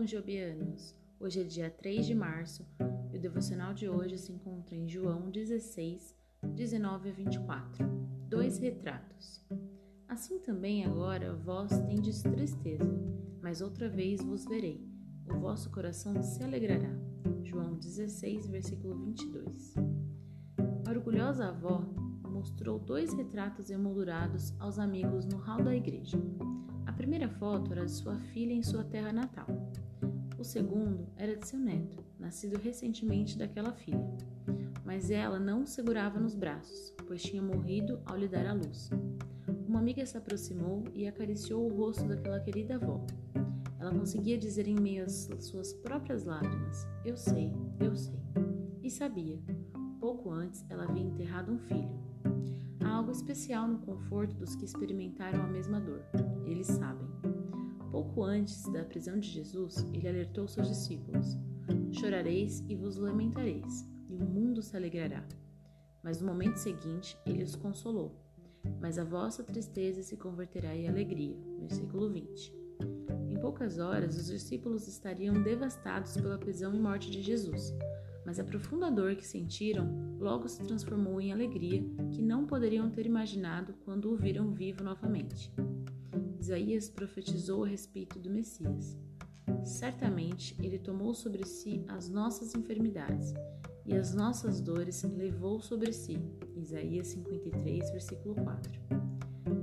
Conjobianos! Hoje é dia 3 de março e o devocional de hoje se encontra em João 16, 19 a 24. Dois retratos. Assim também agora vós tendes tristeza, mas outra vez vos verei. O vosso coração se alegrará. João 16, versículo 22. A orgulhosa avó mostrou dois retratos emoldurados aos amigos no hall da igreja. A primeira foto era de sua filha em sua terra natal. O segundo era de seu neto, nascido recentemente daquela filha. Mas ela não o segurava nos braços, pois tinha morrido ao lhe dar a luz. Uma amiga se aproximou e acariciou o rosto daquela querida avó. Ela conseguia dizer em meio às suas próprias lágrimas: Eu sei, eu sei. E sabia. Pouco antes, ela havia enterrado um filho. Há algo especial no conforto dos que experimentaram a mesma dor. Eles sabem. Pouco antes da prisão de Jesus, ele alertou seus discípulos: Chorareis e vos lamentareis, e o mundo se alegrará. Mas no momento seguinte, ele os consolou. Mas a vossa tristeza se converterá em alegria. Versículo 20. Poucas horas, os discípulos estariam devastados pela prisão e morte de Jesus mas a profunda dor que sentiram logo se transformou em alegria que não poderiam ter imaginado quando o viram vivo novamente. Isaías profetizou a respeito do Messias. Certamente ele tomou sobre si as nossas enfermidades e as nossas dores levou sobre si. Isaías 53, versículo 4.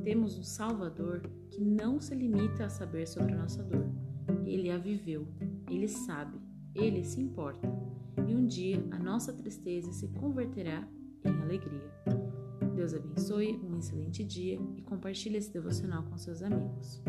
Temos um Salvador que não se limita a saber sobre a nossa dor. Ele a viveu, ele sabe, ele se importa e um dia a nossa tristeza se converterá em alegria. Deus abençoe, um excelente dia e compartilhe esse devocional com seus amigos.